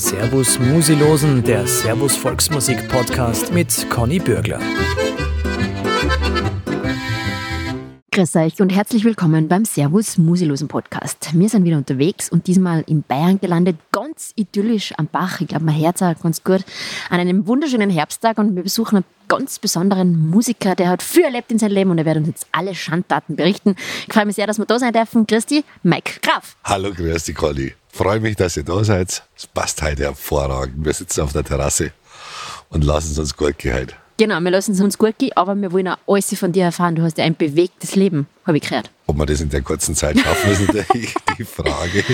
Servus Musilosen, der Servus Volksmusik Podcast mit Conny Bürgler. Grüß euch und herzlich willkommen beim Servus Musilosen Podcast. Wir sind wieder unterwegs und diesmal in Bayern gelandet, ganz idyllisch am Bach. Ich glaube, mein Herz auch ganz gut. An einem wunderschönen Herbsttag und wir besuchen einen ganz besonderen Musiker, der hat viel erlebt in seinem Leben und er wird uns jetzt alle Schandtaten berichten. Ich freue mich sehr, dass wir da sein dürfen. Grüß dich, Mike Graf. Hallo, grüß dich, Conny. Freue mich, dass ihr da seid. Es passt heute hervorragend. Wir sitzen auf der Terrasse und lassen es uns gut gehen Genau, wir lassen es uns gut gehen, aber wir wollen auch alles von dir erfahren. Du hast ja ein bewegtes Leben, habe ich gehört. Ob wir das in der kurzen Zeit schaffen, ist natürlich die Frage.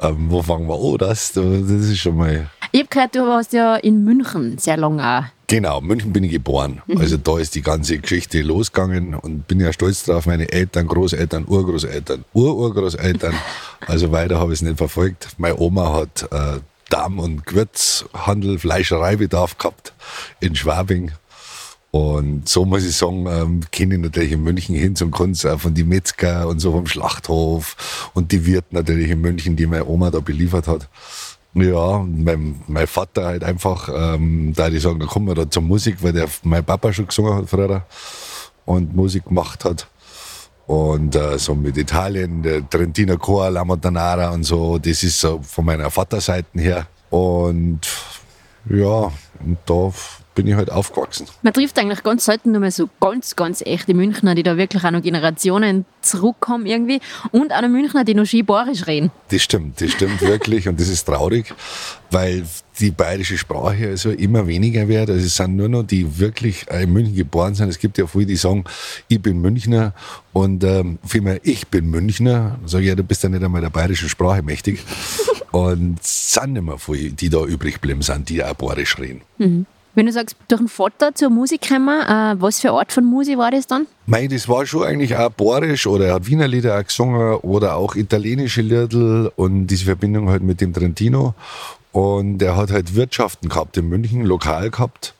ähm, wo fangen wir an? Das, das ist schon mal. Ich habe gehört, du warst ja in München sehr lange auch. Genau, München bin ich geboren. Mhm. Also da ist die ganze Geschichte losgegangen und bin ja stolz drauf, meine Eltern, Großeltern, Urgroßeltern, Ururgroßeltern. Also weiter habe ich es nicht verfolgt. Meine Oma hat äh, Darm- und Gewürzhandel, Fleischereibedarf gehabt in Schwabing. Und so muss ich sagen, ähm, kenne ich natürlich in München hin zum Kunst auch von die Metzger und so vom Schlachthof und die Wirt natürlich in München, die meine Oma da beliefert hat. Ja, mein, mein Vater halt einfach, ähm, da die sagen, da kommen wir da zur Musik, weil der mein Papa schon gesungen hat früher und Musik gemacht hat. Und äh, so mit Italien, der Trentiner Chor, La Montanara und so, das ist so von meiner Vaterseite her. Und ja, und da bin ich halt aufgewachsen. Man trifft eigentlich ganz selten nur mal so ganz, ganz echte Münchner, die da wirklich auch noch Generationen zurückkommen irgendwie. Und auch noch Münchner, die noch schibarisch reden. Das stimmt, das stimmt wirklich und das ist traurig, weil die bayerische Sprache also immer weniger wird. Also es sind nur noch die wirklich in München geboren sind. Es gibt ja viele, die sagen, ich bin Münchner und ähm, vielmehr ich bin Münchner. Sag ich, ja, du bist ja nicht einmal der bayerischen Sprache mächtig. und es sind nicht mehr viele, die da übrig geblieben sind, die auch bayerisch reden. Mhm. Wenn du sagst, durch den Vater zur Musik kommen, äh, was für Art von Musik war das dann? Mei, das war schon eigentlich auch Borisch oder er hat Wiener Lieder auch gesungen oder auch italienische Lieder und diese Verbindung halt mit dem Trentino. Und er hat halt Wirtschaften gehabt in München, lokal gehabt,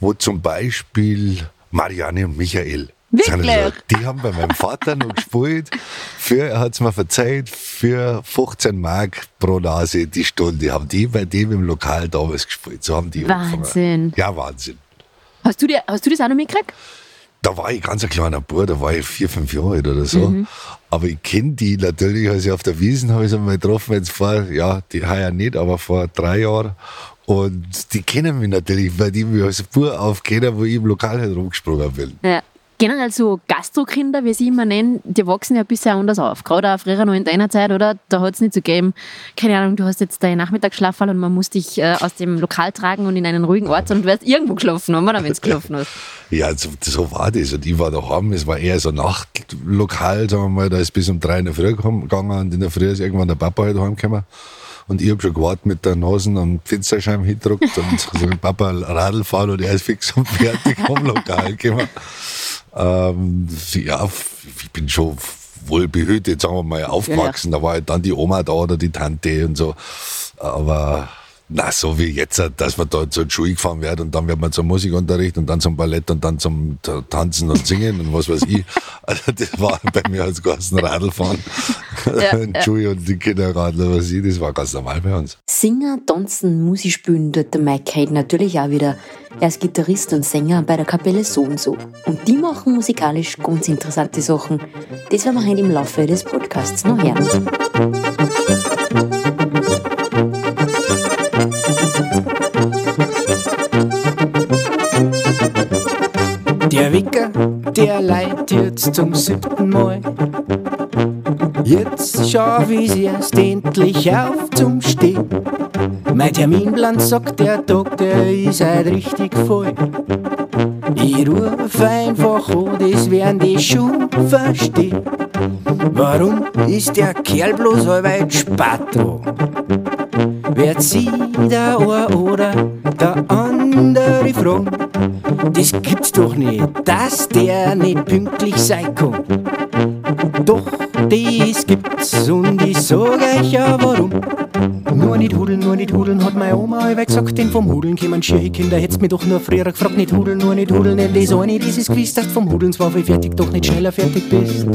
wo zum Beispiel Marianne und Michael Wirklich? Die haben bei meinem Vater noch gespielt. Für, er hat es mir verzeiht, für 15 Mark pro Nase die Stunde. Haben die bei dem im Lokal damals gespielt. So haben die Wahnsinn. Angefangen. Ja, Wahnsinn. Hast du, dir, hast du das auch noch mitgekriegt? Da war ich ganz ein kleiner Bub, da war ich vier, fünf Jahre alt oder so. Mhm. Aber ich kenne die natürlich, also auf der Wiesen habe ich sie mal getroffen, jetzt vor, ja, die heuer nicht, aber vor drei Jahren. Und die kennen mich natürlich, weil die mich als Bub aufkennen, wo ich im Lokal halt rumgesprungen bin. Ja generell so Gastrokinder, wie sie immer nennen, die wachsen ja bisher anders auf. Gerade auch früher noch in deiner Zeit, oder? Da hat es nicht so gegeben, keine Ahnung, du hast jetzt deinen Nachmittagsschlafall und man muss dich äh, aus dem Lokal tragen und in einen ruhigen Ort, sondern du wirst irgendwo geschlafen haben, oder wenn es geschlafen hast. Ja, so, so, war das. Und ich war daheim, es war eher so Nachtlokal, sagen wir mal, da ist bis um drei in der Früh gegangen und in der Früh ist irgendwann der Papa halt heimgekommen. Und ich habe schon gewartet mit der Nase am Fensterscheiben hingedruckt und so mit Papa Radl fahren und er ist fix und fertig vom Lokal gekommen. Ähm, ja, ich bin schon wohl behütet, sagen wir mal, aufgewachsen. Ja, ja. Da war halt dann die Oma da oder die Tante und so. Aber na, so wie jetzt, dass man da zur Schule gefahren wird und dann wird man zum Musikunterricht und dann zum Ballett und dann zum Tanzen und Singen und was weiß ich. Also das war bei mir als ganzen Radlfahren. Ja, ja. und die Kinderradler, was ich, das war ganz normal bei uns. Singer, tanzen, Musik spielen tut der Mike Kate natürlich auch wieder. Er ist Gitarrist und Sänger bei der Kapelle So und So. Und die machen musikalisch ganz interessante Sachen. Das werden wir heute im Laufe des Podcasts noch hören. Der Wicker, der leitet jetzt zum siebten Mal. Jetzt schaff ich's erst endlich auf zum Stehen. Mein Terminplan sagt, der der ist halt richtig voll. Ich ruf einfach an, das werden die schon verstehen. Warum ist der Kerl bloß allweit Spatro? Wer zieht der eine oder der andere fragen? Das gibt's doch nicht, dass der nicht pünktlich sein kann. Doch, das gibt's und ich sag euch ja warum. Nur nicht hudeln, nur nicht hudeln, hat meine Oma allweil gesagt, denn vom Hudeln kommen schiere Kinder. Hätt's mir doch nur früher gefragt, nicht hudeln, nur nicht hudeln, denn das eine, dieses Quiz, dass vom Hudeln zwar viel fertig, doch nicht schneller fertig bist.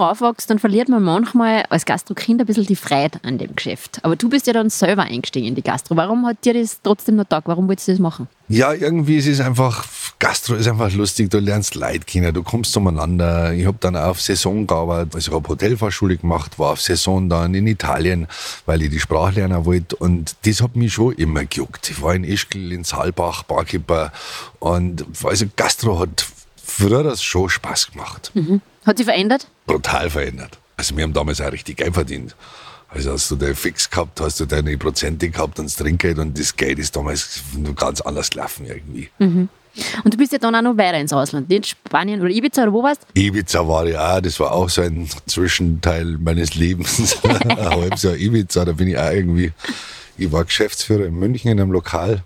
Gastro aufwächst, dann verliert man manchmal als Gastrokind ein bisschen die Freude an dem Geschäft. Aber du bist ja dann selber eingestiegen in die Gastro. Warum hat dir das trotzdem noch taugt? Warum wolltest du das machen? Ja, irgendwie ist es einfach, Gastro ist einfach lustig, du lernst Leute kennen, du kommst umeinander. Ich habe dann auch auf Saison gearbeitet, also ich habe Hotelfachschule gemacht, war auf Saison dann in Italien, weil ich die Sprache lernen wollte und das hat mich schon immer gejuckt. Ich war in Ischgl, in Saalbach, Barkeeper und also Gastro hat früher das schon Spaß gemacht. Mhm. Hat sich verändert? Brutal verändert. Also wir haben damals auch richtig Geld verdient. Also hast du dein Fix gehabt, hast du deine Prozente gehabt und das Trinkgeld und das Geld ist damals ganz anders gelaufen irgendwie. Mhm. Und du bist ja dann auch noch weiter ins Ausland, nicht Spanien oder Ibiza oder wo warst du? Ibiza war ich auch, das war auch so ein Zwischenteil meines Lebens. ein halbes Jahr Ibiza, da bin ich auch irgendwie, ich war Geschäftsführer in München in einem Lokal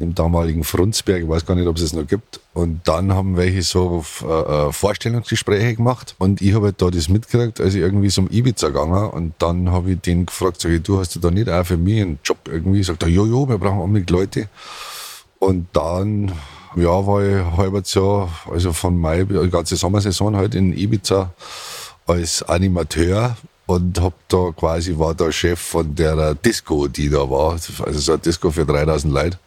im damaligen Frunzberg, ich weiß gar nicht, ob es es noch gibt. Und dann haben welche so äh, äh, Vorstellungsgespräche gemacht und ich habe halt da das mitgekriegt, als ich irgendwie zum Ibiza gegangen und dann habe ich den gefragt, sag ich, du hast du da nicht auch für mich einen Job irgendwie? Sagt er, jo, jo, wir brauchen unbedingt Leute. Und dann, ja, war ich halbes Jahr, also von Mai, die ganze Sommersaison halt in Ibiza als Animateur und hab da quasi war da Chef von der Disco, die da war, also so eine Disco für 3000 Leute,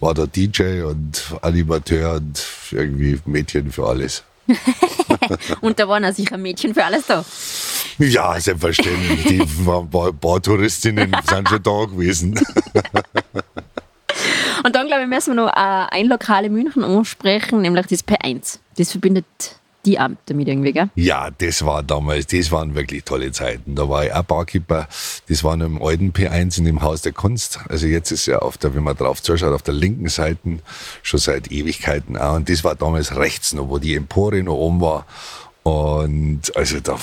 war der DJ und Animateur und irgendwie Mädchen für alles. und da waren auch sicher Mädchen für alles da. Ja, selbstverständlich. Die waren ein paar Touristinnen sind schon da gewesen. Und dann, glaube ich, müssen wir noch ein Lokal in München ansprechen, nämlich das P1. Das verbindet die Amt damit irgendwie, gell? Ja, das war damals, das waren wirklich tolle Zeiten. Da war ich auch Barkeeper. Das war noch im alten P1 in dem Haus der Kunst. Also jetzt ist ja auf der, wenn man drauf zuschaut, auf der linken Seite schon seit Ewigkeiten auch. Und das war damals rechts noch, wo die Empore noch oben war. Und also da,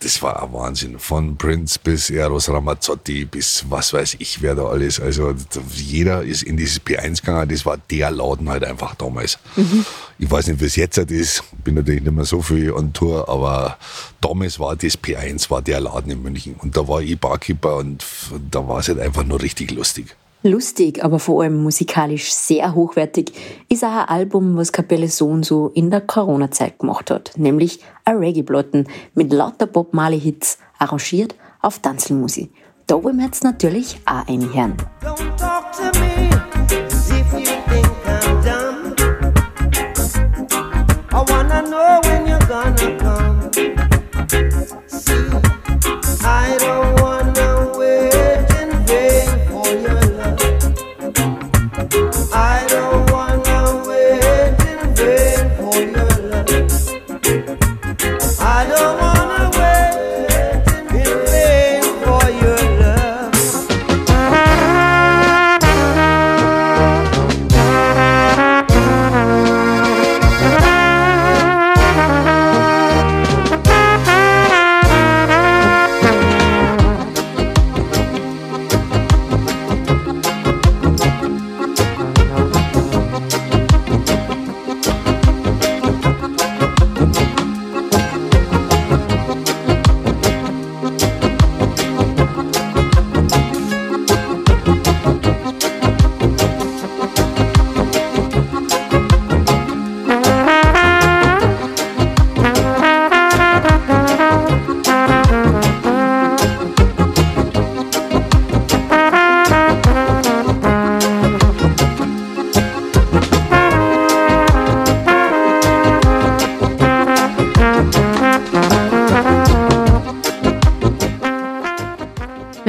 das war ein Wahnsinn. Von Prince bis Eros Ramazzotti bis was weiß ich, wer da alles. Also jeder ist in dieses P1 gegangen. Das war der Laden halt einfach damals. Mhm. Ich weiß nicht, wie es jetzt halt ist. Bin natürlich nicht mehr so viel on Tour, aber damals war das P1, war der Laden in München. Und da war ich Barkeeper und da war es halt einfach nur richtig lustig. Lustig, aber vor allem musikalisch sehr hochwertig ist auch ein Album, was Kapelle so und so in der Corona-Zeit gemacht hat, nämlich ein Reggae-Plotten mit lauter Bob Marley-Hits, arrangiert auf Tanzelmusik. Da wollen wir jetzt natürlich auch einhören. Don't talk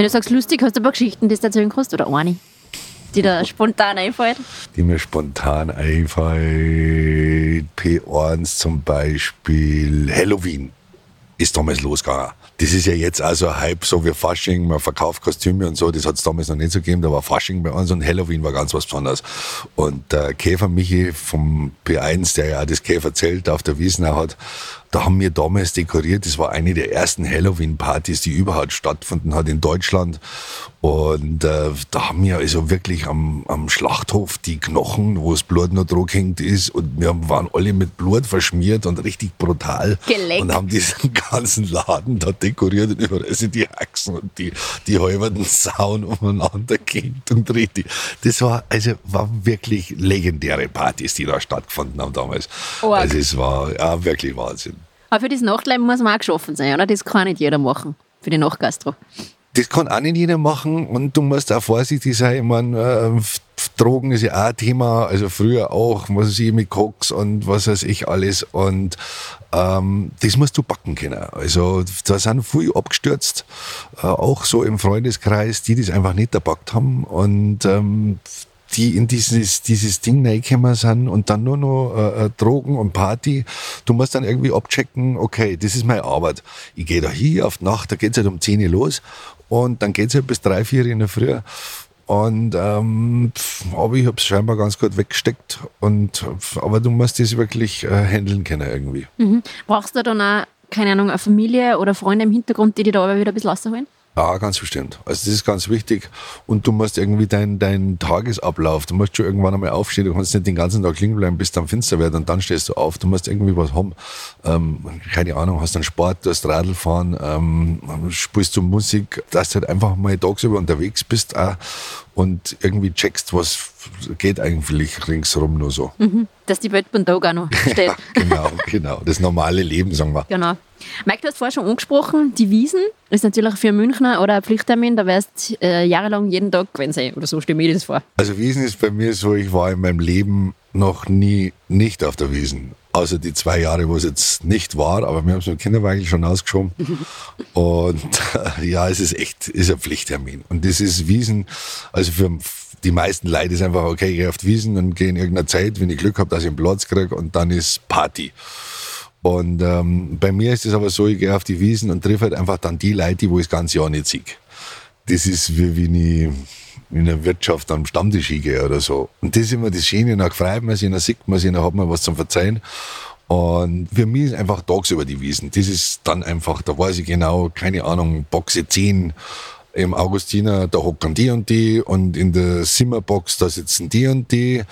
du sagst lustig, hast du ein paar Geschichten, die du erzählen kannst oder eine, die dir spontan einfällt? Die mir spontan einfällt. P1 zum Beispiel Halloween ist damals losgegangen. Das ist ja jetzt also ein Hype, so wie Fasching, man verkauft Kostüme und so, das hat es damals noch nicht so gegeben, da war Fasching bei uns und Halloween war ganz was Besonderes. Und der Käfer Michi vom P1, der ja auch das Käferzelt auf der Wiesner hat, da haben wir damals dekoriert. Das war eine der ersten Halloween-Partys, die überhaupt stattgefunden hat in Deutschland. Und äh, da haben wir also wirklich am, am Schlachthof die Knochen, wo das Blut noch drauf hängt ist. Und wir waren alle mit Blut verschmiert und richtig brutal. Geleckt. Und haben diesen ganzen Laden da dekoriert und überall sind die Achsen und die, die halberten Sauen umeinander gehängt und richtig. Das war, also, war wirklich legendäre Partys, die da stattgefunden haben damals. Org. Also es war ja wirklich Wahnsinn. Aber für das Nachtleben muss man auch geschaffen sein, oder? Das kann nicht jeder machen, für die Nachtgastro. Das kann auch nicht jeder machen und du musst auch vorsichtig sein. Ich meine, äh, Drogen ist ja auch ein Thema, also früher auch, was weiß ich, mit Koks und was weiß ich alles. Und ähm, das musst du backen können. Also da sind viele abgestürzt, äh, auch so im Freundeskreis, die das einfach nicht erbackt haben. Und ähm, die in dieses, dieses Ding reingekommen sind und dann nur noch äh, äh, Drogen und Party. Du musst dann irgendwie abchecken, okay, das ist meine Arbeit. Ich gehe da hier auf die Nacht, da geht's halt um 10 Uhr los und dann geht's halt bis drei, vier in der Früh. Und ähm, aber ich habe es scheinbar ganz gut weggesteckt. Und aber du musst das wirklich äh, handeln können irgendwie. Mhm. Brauchst du dann auch, keine Ahnung, eine Familie oder Freunde im Hintergrund, die dich da aber wieder ein bisschen rausholen? Ja, ganz bestimmt. Also das ist ganz wichtig. Und du musst irgendwie deinen dein Tagesablauf, du musst schon irgendwann einmal aufstehen, du kannst nicht den ganzen Tag liegen bleiben, bis dann finster wird und dann stehst du auf. Du musst irgendwie was haben. Ähm, keine Ahnung, hast einen Sport, du hast Radlfahren, ähm, spielst du Musik, dass du halt einfach mal tagsüber unterwegs bist auch und irgendwie checkst, was geht eigentlich ringsherum nur so. Mhm. Dass die Welt beim Tag auch noch steht. genau, genau. Das normale Leben, sagen wir. Genau. Mike, du hast vorher schon angesprochen, die Wiesen ist natürlich für Münchner oder ein Pflichttermin, da wirst du äh, jahrelang jeden Tag gewesen sein, oder so stelle ich mir das vor. Also Wiesen ist bei mir so, ich war in meinem Leben noch nie nicht auf der Wiesen. Außer die zwei Jahre, wo es jetzt nicht war, aber wir haben es mit Kinderwagen schon ausgeschoben. Und äh, ja, es ist echt, ist ein Pflichttermin. Und das ist Wiesen, also für die meisten Leute ist einfach, okay, ich gehe auf die Wiesen und gehe in irgendeiner Zeit, wenn ich Glück habe, dass ich einen Platz kriege und dann ist Party. Und ähm, bei mir ist es aber so, ich gehe auf die Wiesen und treffe halt einfach dann die Leute, wo ich das ganze Jahr nicht sehe. Das ist wie wenn ich in der Wirtschaft am Stammtisch gehe oder so. Und das ist immer das Schöne, dann freut man sich, dann sieht man sich, dann hat man was zum Verzeihen. Und für mich ist einfach tagsüber die Wiesen. Das ist dann einfach, da weiß ich genau, keine Ahnung, Boxe 10, im Augustiner, da hocken die und die und in der Zimmerbox, da sitzen die und die.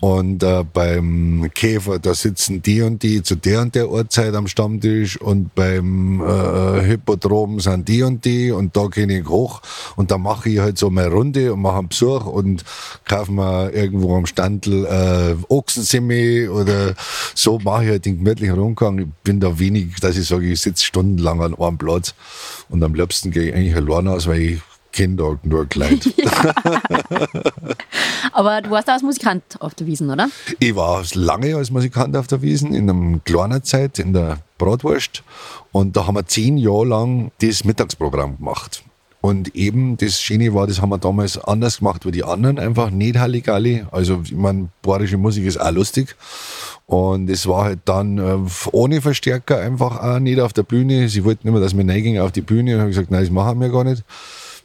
Und äh, beim Käfer, da sitzen die und die zu der und der Uhrzeit am Stammtisch. Und beim äh, Hippodrom sind die und die. Und da gehe ich hoch und da mache ich halt so meine Runde und mache einen Besuch und kaufe mir irgendwo am Standel äh, Ochsensemi oder so mache ich halt den gemütlichen Rundgang. Ich bin da wenig, dass ich sage, ich sitze stundenlang an einem Platz. Und am liebsten gehe ich eigentlich allein aus, weil ich da nur Kleid. Aber du warst auch als Musikant auf der Wiesen, oder? Ich war lange als Musikant auf der Wiesen, in einer kleinen Zeit, in der Bratwurst. Und da haben wir zehn Jahre lang das Mittagsprogramm gemacht. Und eben das Schöne war, das haben wir damals anders gemacht wie die anderen, einfach nicht Halligalli. Also, ich meine, bayerische Musik ist auch lustig. Und es war halt dann äh, ohne Verstärker einfach auch nicht auf der Bühne. Sie wollten immer, dass wir reingingen auf die Bühne. Und habe gesagt, nein, das machen wir gar nicht.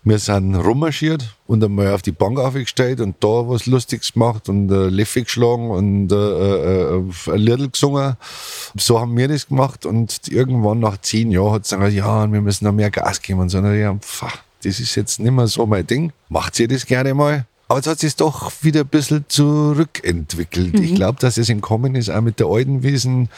Wir sind rummarschiert und einmal auf die Bank aufgestellt und da was Lustiges gemacht und äh, Leffe geschlagen und äh, äh, ein Liedl gesungen. So haben wir das gemacht und irgendwann nach zehn Jahren hat es dann gesagt, ja, wir müssen noch mehr Gas geben und so. Ja, pff, das ist jetzt nicht mehr so mein Ding. Macht ihr das gerne mal? Aber jetzt hat sich doch wieder ein bisschen zurückentwickelt. Mhm. Ich glaube, dass es im Kommen ist, auch mit der alten Wiesen,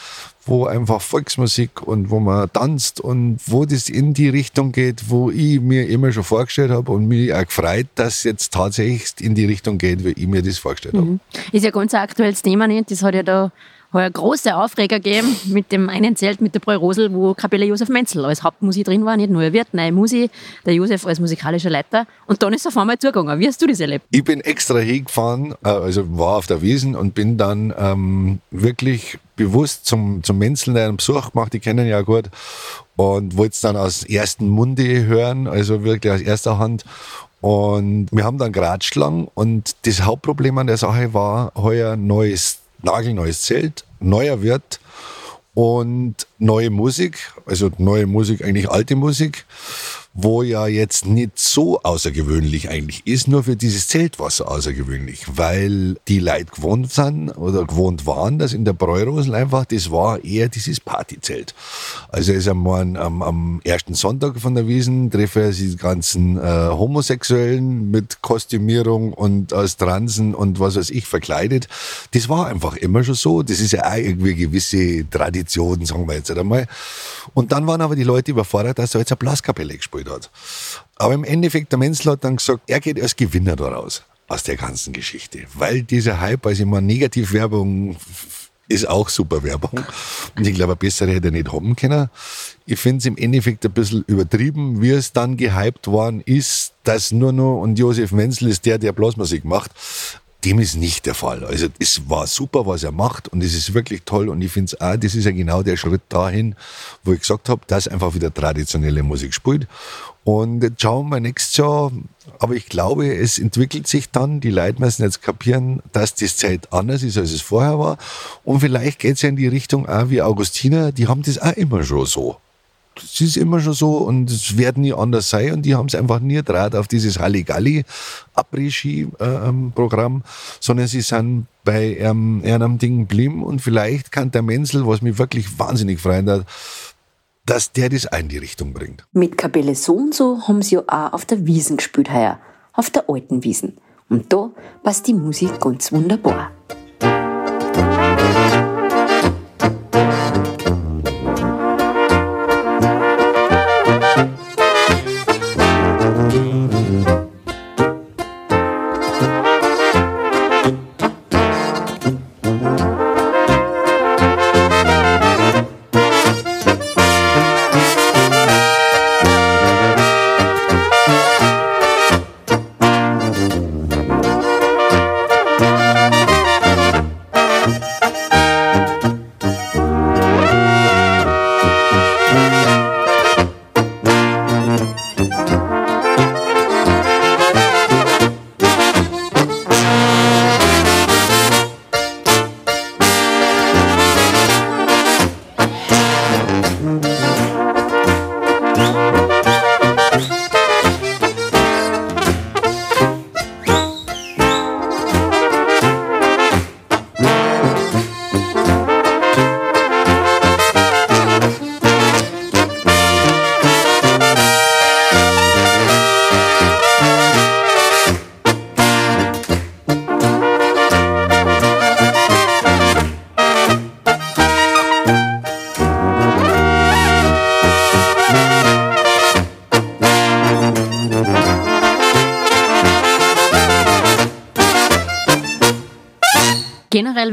wo einfach Volksmusik und wo man tanzt und wo das in die Richtung geht, wo ich mir immer schon vorgestellt habe und mich auch gefreut, dass jetzt tatsächlich in die Richtung geht, wie ich mir das vorgestellt mhm. habe. Ist ja ganz ein aktuelles Thema nicht. Das hat ja da heuer große Aufreger gegeben mit dem einen Zelt mit der Bräu Rosel, wo Kapelle Josef Menzel als Hauptmusik drin war, nicht nur er wird, neue Musi, der Josef als musikalischer Leiter. Und dann ist er auf einmal zugegangen. Wie hast du das erlebt? Ich bin extra hingefahren, äh, also war auf der Wiesen und bin dann ähm, wirklich bewusst zum, zum Menzeln einen Besuch gemacht, die kennen ja gut, und wollte es dann aus ersten Munde hören, also wirklich aus erster Hand. Und wir haben dann geratscht lang und das Hauptproblem an der Sache war heuer neues nagelneues Zelt, neuer Wirt und neue Musik, also neue Musik, eigentlich alte Musik wo ja jetzt nicht so außergewöhnlich eigentlich ist, nur für dieses Zelt war es außergewöhnlich, weil die Leute gewohnt sind oder gewohnt waren, dass in der Bräurosel einfach, das war eher dieses Partyzelt. Also ist einmal am, am ersten Sonntag von der Wiesen treffe ich die ganzen äh, Homosexuellen mit Kostümierung und als Transen und was weiß ich verkleidet. Das war einfach immer schon so. Das ist ja auch irgendwie gewisse Tradition, sagen wir jetzt einmal. Und dann waren aber die Leute überfordert, dass da jetzt eine Blaskapelle gespielt hat. Aber im Endeffekt, der Menzel hat dann gesagt, er geht als Gewinner daraus, aus der ganzen Geschichte. Weil dieser Hype, also immer Negativwerbung ist auch super Werbung. Und ich glaube, bessere hätte er nicht haben können. Ich finde es im Endeffekt ein bisschen übertrieben, wie es dann gehypt worden ist, dass nur noch, und Josef Menzel ist der, der Blasmusik macht. Dem ist nicht der Fall. Also es war super, was er macht und es ist wirklich toll und ich finde es auch, das ist ja genau der Schritt dahin, wo ich gesagt habe, dass einfach wieder traditionelle Musik spielt. Und jetzt schauen wir nächstes Jahr, aber ich glaube, es entwickelt sich dann, die Leute müssen jetzt kapieren, dass das Zeit anders ist, als es vorher war. Und vielleicht geht es ja in die Richtung auch wie Augustiner, die haben das auch immer schon so es ist immer schon so und es wird nie anders sein und die haben es einfach nie draht auf dieses Halligalli Après-Ski-Programm, sondern sie sind bei ähm, einem Ding geblieben und vielleicht kann der Menzel, was mich wirklich wahnsinnig freut hat, dass der das auch in die Richtung bringt. Mit Kapelle so und so haben sie ja auch auf der Wiesen gespielt heuer, auf der alten Wiesen. Und da passt die Musik ganz wunderbar. generell,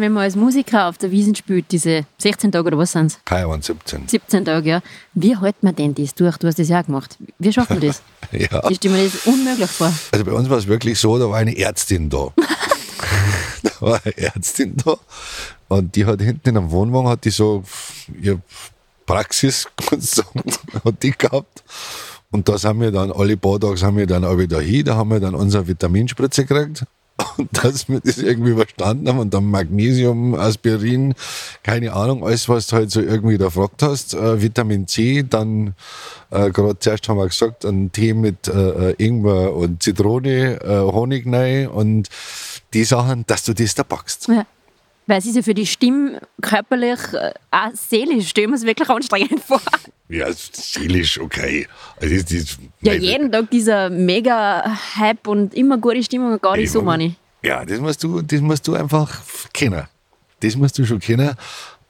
wenn man als Musiker auf der Wiesen spielt, diese 16 Tage oder was sind es? Keine Ahnung, 17. 17 Tage, ja. Wie hält man denn das durch? Du hast das ja auch gemacht. Wie schafft man das? ja. Ich stelle mir das unmöglich vor. Also bei uns war es wirklich so, da war eine Ärztin da. da war eine Ärztin da und die hat hinten in einem Wohnwagen, hat die so ihre Praxis, hat die gehabt. Und da sind wir dann, alle paar Tage sind wir dann auch wieder hin, da haben wir dann unsere Vitaminspritze gekriegt und dass wir das irgendwie überstanden haben und dann Magnesium, Aspirin, keine Ahnung, alles, was du halt so irgendwie da gefragt hast, äh, Vitamin C, dann äh, gerade zuerst haben wir gesagt, ein Tee mit äh, äh Ingwer und Zitrone, äh, Honig rein und die Sachen, dass du das da packst. Ja. Weil es ist ja für die Stimme körperlich, äh, auch seelisch, stellen wir es wirklich anstrengend vor. Ja, seelisch okay. Also das, das, ja, jeden Tag dieser Mega-Hype und immer gute Stimmung, gar nicht so, meine ich. Ja, das musst, du, das musst du einfach kennen. Das musst du schon kennen.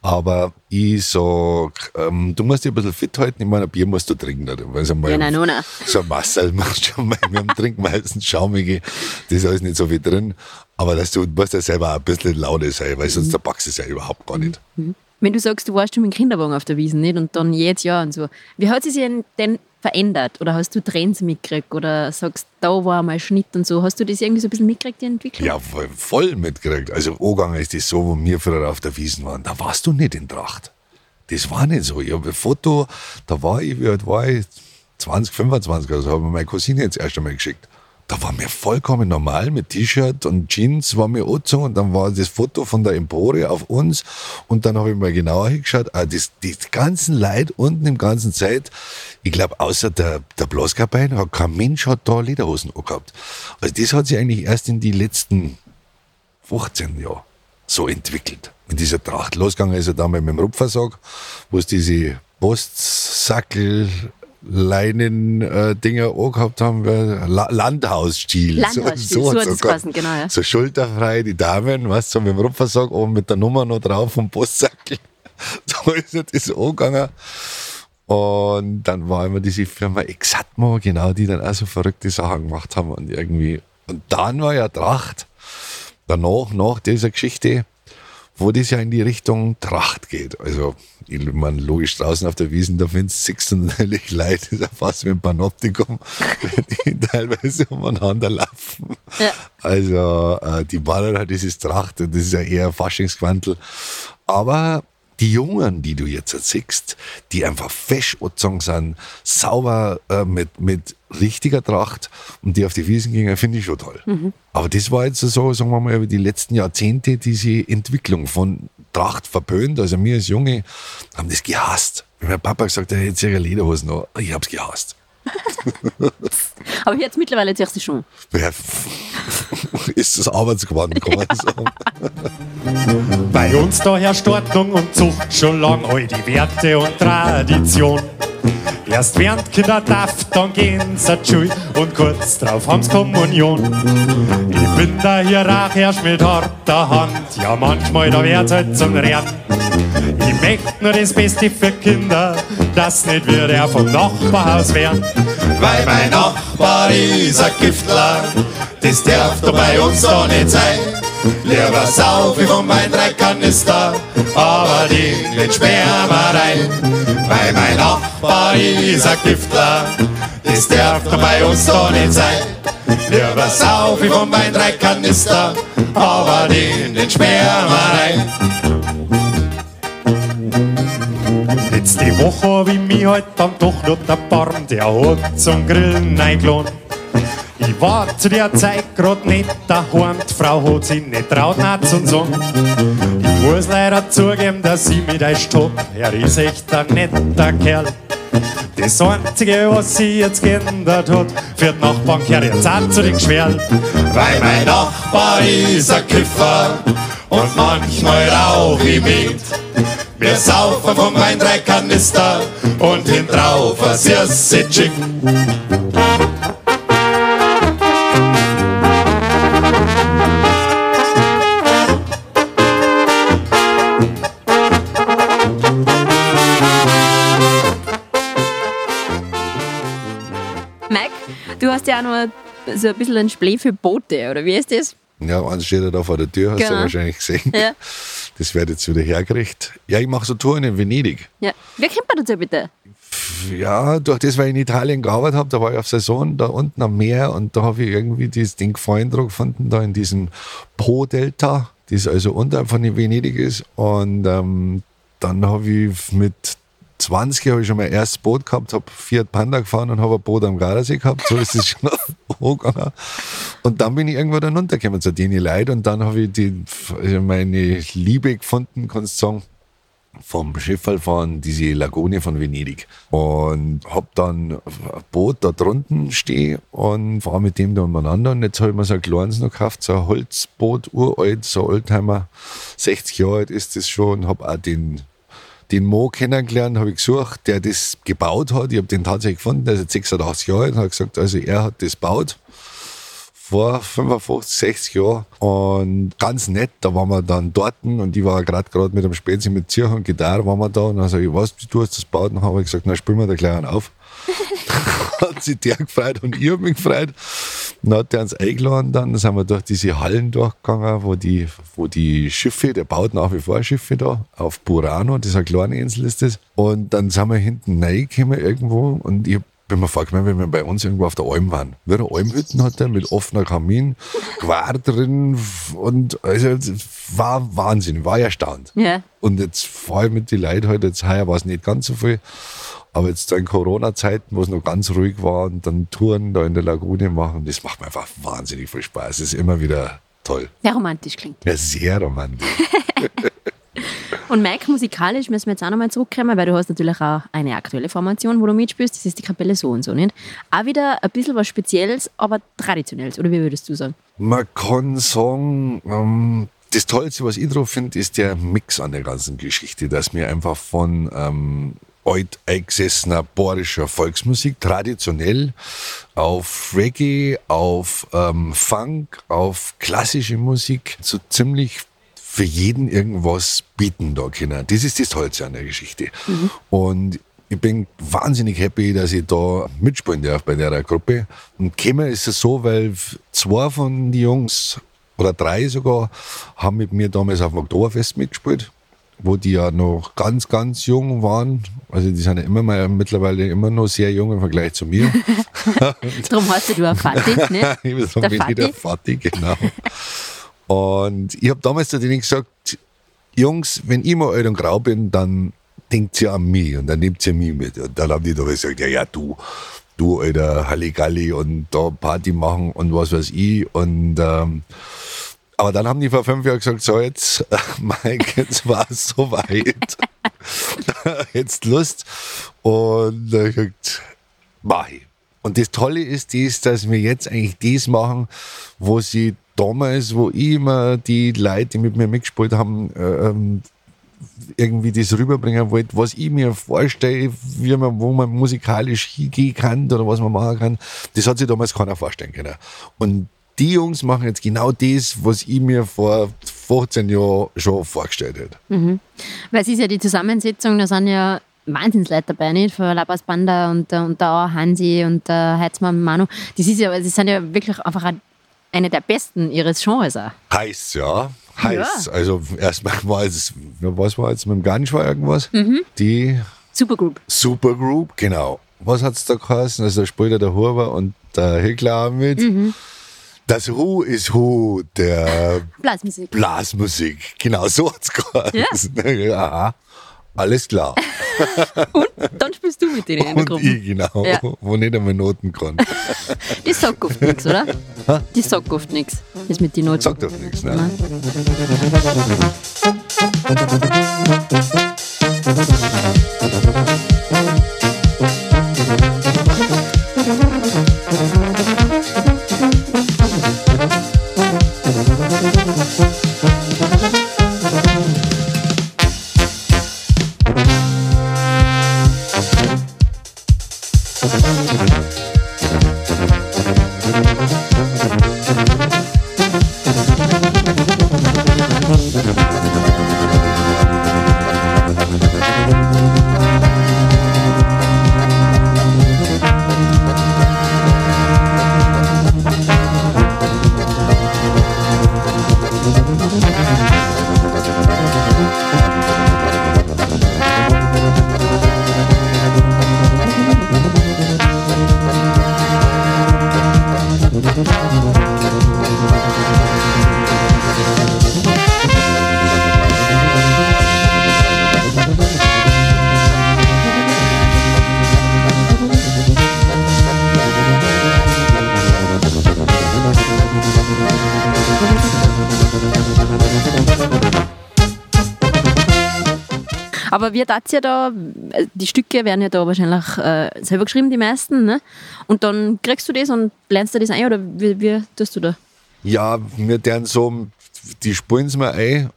Aber ich sag, ähm, du musst dich ein bisschen fit halten. Ich meine, ein Bier musst du trinken. Weil so mal ja, nein, nein. So ein Wasser machst schon mal. Wir trinken meistens schaumige. Das ist alles nicht so viel drin. Aber dass du musst ja selber auch ein bisschen lauter sein, weil sonst mhm. packst du es ja überhaupt gar nicht. Mhm. Wenn du sagst, du warst schon mit dem Kinderwagen auf der Wiese, nicht? Und dann jedes Jahr und so. Wie hat sich denn verändert? Oder hast du Trends mitgekriegt? Oder sagst, da war mal Schnitt und so. Hast du das irgendwie so ein bisschen mitgekriegt, die Entwicklung? Ja, voll mitgekriegt. Also, Ogang ist das so, wo wir früher auf der Wiesen waren. Da warst du nicht in Tracht. Das war nicht so. Ich habe ein Foto, da war ich, wie alt war ich? 20, 25 oder so, habe ich meine Cousine jetzt erst einmal geschickt da war mir vollkommen normal mit T-Shirt und Jeans war mir angezogen und dann war das Foto von der Empore auf uns und dann habe ich mal genauer hingeschaut, ah, das, die ganzen Leute unten im ganzen Zeit, ich glaube außer der, der Blaskabein hat kein Mensch hat da Lederhosen angehabt. Also das hat sich eigentlich erst in die letzten 15 Jahren so entwickelt. In dieser Tracht. Losgegangen ist er damals mit dem Rupfersack, wo es diese Postsackel Leinen-Dinger äh, angehabt haben, La Landhausstil. Landhausstil, so, so, so, so, genau, ja. so schulterfrei, die Damen, du, so mit dem Rupfersack oben mit der Nummer noch drauf vom Postsackel. so ist das angegangen. Und dann war immer diese Firma Exatmo, genau, die dann auch so verrückte Sachen gemacht haben und irgendwie. Und dann war ja Tracht, danach, nach dieser Geschichte, wo das ja in die Richtung Tracht geht. Also, ich meine, logisch draußen auf der Wiesen, da findest du natürlich Leute, das ist ja fast wie ein Panoptikum, die teilweise umeinander laufen. Ja. Also, äh, die Baller, das ist Tracht und das ist ja eher Faschingsquantel. Aber die Jungen, die du jetzt siehst, die einfach fesch angezogen sind, sauber äh, mit, mit richtiger Tracht und die auf die Wiesen gingen, finde ich schon toll. Aber das war jetzt so, sagen wir mal, über die letzten Jahrzehnte diese Entwicklung von Tracht verpönt. Also wir als Junge haben das gehasst. Wenn mein Papa gesagt hat, er hätte sich Lederhosen an, ich hab's gehasst. Aber jetzt mittlerweile ziehst du schon. Ja, ist das Arbeitsgewand, kann man sagen. Bei uns da herrscht Ordnung und Zucht schon lang all die Werte und Tradition. Erst während Kinder darf, dann gehen sie Schule und kurz drauf haben's Kommunion. Ich bin der Hierarch mit harter Hand, ja manchmal da wird's halt zum Rennen. Ich möchte nur das Beste für Kinder, das nicht wir der vom Nachbarhaus werden. Weil mein Nachbar ist ein Giftler, das darf doch bei uns doch nicht sein. Lieber sauf ich von mein drei Kanister, aber die sperren wir rein. Weil mein Nachbar ist ein Giftler, darf doch bei uns doch nicht sein. Lieber sauf ich von mein drei Kanister, aber die sperren wir rein. Letzte Woche hab ich mich halt dann doch noch der Barm, der hat zum Grillen eingeladen. Ich war zu der Zeit grad nicht daheim, die Frau hat sich nicht traut, nicht zu sagen. Ich muss leider zugeben, dass ich mit euch stopp, er ist echt ein netter Kerl. Das Einzige, was sich jetzt geändert hat, für die Nachbarn gehört jetzt auch zu den Geschwerl. Weil mein Nachbar ist ein Kiffer und manchmal rauch ich mit. Wir saufen von mein drei Kanister und hintrauf ein süße du hast ja auch noch so ein bisschen ein Splee für Boote, oder wie ist das? Ja, eins steht ja da vor der Tür, hast du Genau. wahrscheinlich gesehen. Ja. Das wird jetzt wieder hergerichtet. Ja, ich mache so Touren in Venedig. ja. Wer kennt man dazu bitte? Ja, durch das, weil ich in Italien gearbeitet habe, da war ich auf Saison da unten am Meer und da habe ich irgendwie dieses Ding Eindruck gefunden, da in diesem Po-Delta, das also unterhalb von Venedig ist. Und ähm, dann habe ich mit 20 habe ich schon mein erstes Boot gehabt, habe Fiat Panda gefahren und habe ein Boot am Gardasee gehabt. So ist es schon hochgegangen. Und dann bin ich irgendwo dann runtergekommen zu denen Leute und dann habe ich die, also meine Liebe gefunden, kannst du sagen, vom Schifffahrtfahren diese Lagune von Venedig und hab dann ein Boot da drunten stehen und fahr mit dem da umeinander und jetzt habe ich mir so ein kleines noch gekauft, so ein Holzboot, uralt, so ein Oldtimer, 60 Jahre alt ist das schon und hab auch den den Mo kennengelernt, habe ich gesucht, der das gebaut hat. Ich habe den tatsächlich gefunden, der ist jetzt 86 Jahre alt und hat gesagt, also er hat das gebaut vor 55, 60 Jahren. Und ganz nett, da waren wir dann dort und ich war gerade gerade mit einem Spezi mit Zirch und Gitarre waren wir da und dann sag ich, was, du hast das gebaut? Und dann habe ich gesagt, na spielen wir da gleich einen auf. hat sich der gefreut und ich habe mich gefreut. Dann hat der uns eingeladen, dann sind wir durch diese Hallen durchgegangen, wo die, wo die Schiffe, der baut nach wie vor Schiffe da, auf Burano, das ist eine kleine Insel ist das. Und dann sind wir hinten reingekommen irgendwo und ich bin mir vorgekommen, wenn wir bei uns irgendwo auf der Alm waren. Wie eine Almhütten hat er mit offener Kamin, Quar drin und also war Wahnsinn, war erstaunt. Ja. Und jetzt fahre ich mit den Leuten halt, jetzt heuer war es nicht ganz so viel, aber jetzt in Corona-Zeiten, wo es noch ganz ruhig war und dann Touren da in der Lagune machen, das macht mir einfach wahnsinnig viel Spaß. Es ist immer wieder toll. Sehr romantisch klingt. Ja, sehr romantisch. Und Mike, musikalisch müssen wir jetzt auch nochmal zurückkommen, weil du hast natürlich auch eine aktuelle Formation, wo du mitspielst. Das ist die Kapelle so und so, nicht? Auch wieder ein bisschen was Spezielles, aber Traditionelles, oder wie würdest du sagen? Man kann sagen, ähm, das Tollste, was ich drauf finde, ist der Mix an der ganzen Geschichte, dass mir einfach von ähm, alt eingesessener bohrischer Volksmusik traditionell auf Reggae, auf ähm, Funk, auf klassische Musik so ziemlich für jeden irgendwas bieten da können. Das ist das Tollste an der Geschichte. Und ich bin wahnsinnig happy, dass ich da mitspielen darf bei der Gruppe. Und käme ist es so, weil zwei von den Jungs oder drei sogar, haben mit mir damals auf dem Oktoberfest mitgespielt, wo die ja noch ganz, ganz jung waren. Also die sind ja immer mal, mittlerweile immer noch sehr jung im Vergleich zu mir. Darum heißt du auch Fatih, ne? ich bin ich der Vati, genau. Und ich habe damals zu denen gesagt, Jungs, wenn ich mal alt und grau bin, dann denkt ihr an mich und dann nehmt ihr mich mit. Und dann haben die damals gesagt, ja, ja, du, du, alter Halligalli und da Party machen und was weiß ich. Und ähm, aber dann haben die vor fünf Jahren gesagt, so jetzt, Mike, jetzt war es soweit. jetzt Lust. Und da gesagt, mach ich. Und das Tolle ist dies, dass wir jetzt eigentlich das machen, wo sie damals, wo ich immer die Leute, die mit mir mitgespielt haben, äh, ähm, irgendwie das rüberbringen wollte, was ich mir vorstelle, wie man, wo man musikalisch hingehen kann oder was man machen kann, das hat sich damals keiner vorstellen können. Und die Jungs machen jetzt genau das, was ich mir vor 15 Jahren schon vorgestellt hätte. Weil es ist ja die Zusammensetzung, da sind ja Wahnsinnsleute dabei, nicht? Von Labas Banda und, der- und der Hansi und der Heizmann Manu. Das ist ja, das sind ja wirklich einfach ein- eine der besten ihres Genres auch. Heiß, ja. Heiß. Ja. Also erstmal war es, was war jetzt mit dem Gansch war irgendwas? Die Supergroup. Supergroup, genau. Was hat's da geheißen? Also da spielt der Huber und der Hickler mit. Das Hu ist Hu der Blasmusik. Blasmusik. Genau, so hat's geheißen. Ja. Alles klar. Dann spielst du mit denen in der Und Gruppe. ich, genau, Ja. wo nicht einmal Noten kann. Die sagt oft nichts, oder? Die sagt oft nichts. Das mit den Noten. Sagt doch nichts, ne? Nein. Wie das ja da, die Stücke werden ja da wahrscheinlich äh, selber geschrieben, die meisten, ne? Und dann kriegst du das und lernst du das ein oder wie, wie tust du da? Ja, wir deren so, die spulen es mir ein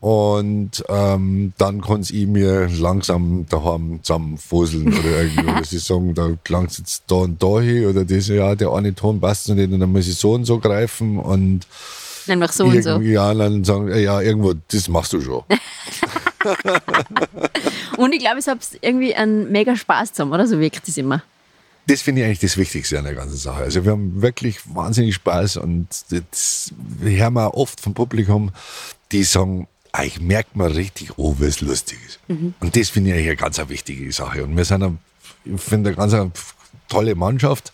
und ähm, dann kann ich mir langsam daheim zusammenfusseln oder irgendwie, oder sie sagen, da klang es jetzt da und da hin oder das, ja, der eine Ton passt nicht und dann muss ich so und so greifen und Einfach so und so. ja, dann sagen, ja, irgendwo, das machst du schon. Und ich glaube, es hat irgendwie einen mega Spaß zusammen, oder? So wirkt es immer. Das finde ich eigentlich das Wichtigste an der ganzen Sache. Also wir haben wirklich wahnsinnig Spaß und das hören wir oft vom Publikum, die sagen, ah, ich merke mal richtig, oh, wie es lustig ist. Und das finde ich eigentlich eine ganz eine wichtige Sache. Und wir sind, ich finde, eine ganz tolle Mannschaft.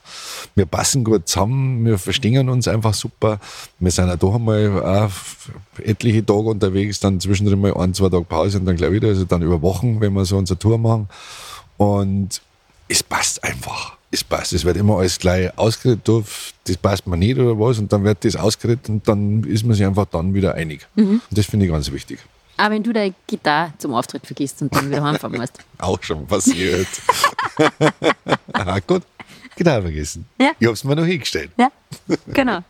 Wir passen gut zusammen, wir verstehen uns einfach super. Wir sind auch doch einmal auch etliche Tage unterwegs, dann zwischendrin mal ein, zwei Tage Pause und dann gleich wieder, also dann über Wochen, wenn wir so unsere Tour machen. Und es passt einfach. Es passt. Es wird immer alles gleich ausgeredet, das passt mir nicht oder was, und dann wird das ausgeredet und dann ist man sich einfach dann wieder einig. Und das finde ich ganz wichtig. Aber wenn du deine Gitarre zum Auftritt vergisst und dann wieder heimfahren musst. Auch schon passiert. Aha, gut. Genau vergessen. Ja. Ich hab's mir noch hingestellt. Ja, genau.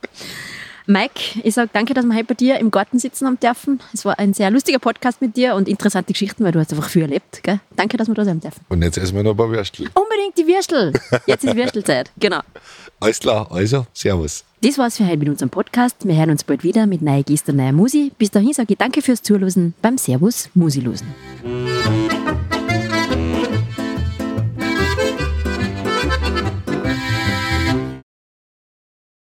Mike, ich sage danke, dass wir heute bei dir im Garten sitzen haben dürfen. Es war ein sehr lustiger Podcast mit dir und interessante Geschichten, weil du hast einfach viel erlebt. Gell? Danke, dass wir da sein dürfen. Und jetzt essen wir noch ein paar Würstel. Unbedingt die Würstel. Jetzt ist Würstelzeit. Genau. Alles klar, also, Servus. Das war's für heute mit unserem Podcast. Wir hören uns bald wieder mit neuen Gästen neuer Musi. Bis dahin sage ich danke fürs Zuhören beim Servus Musilosen.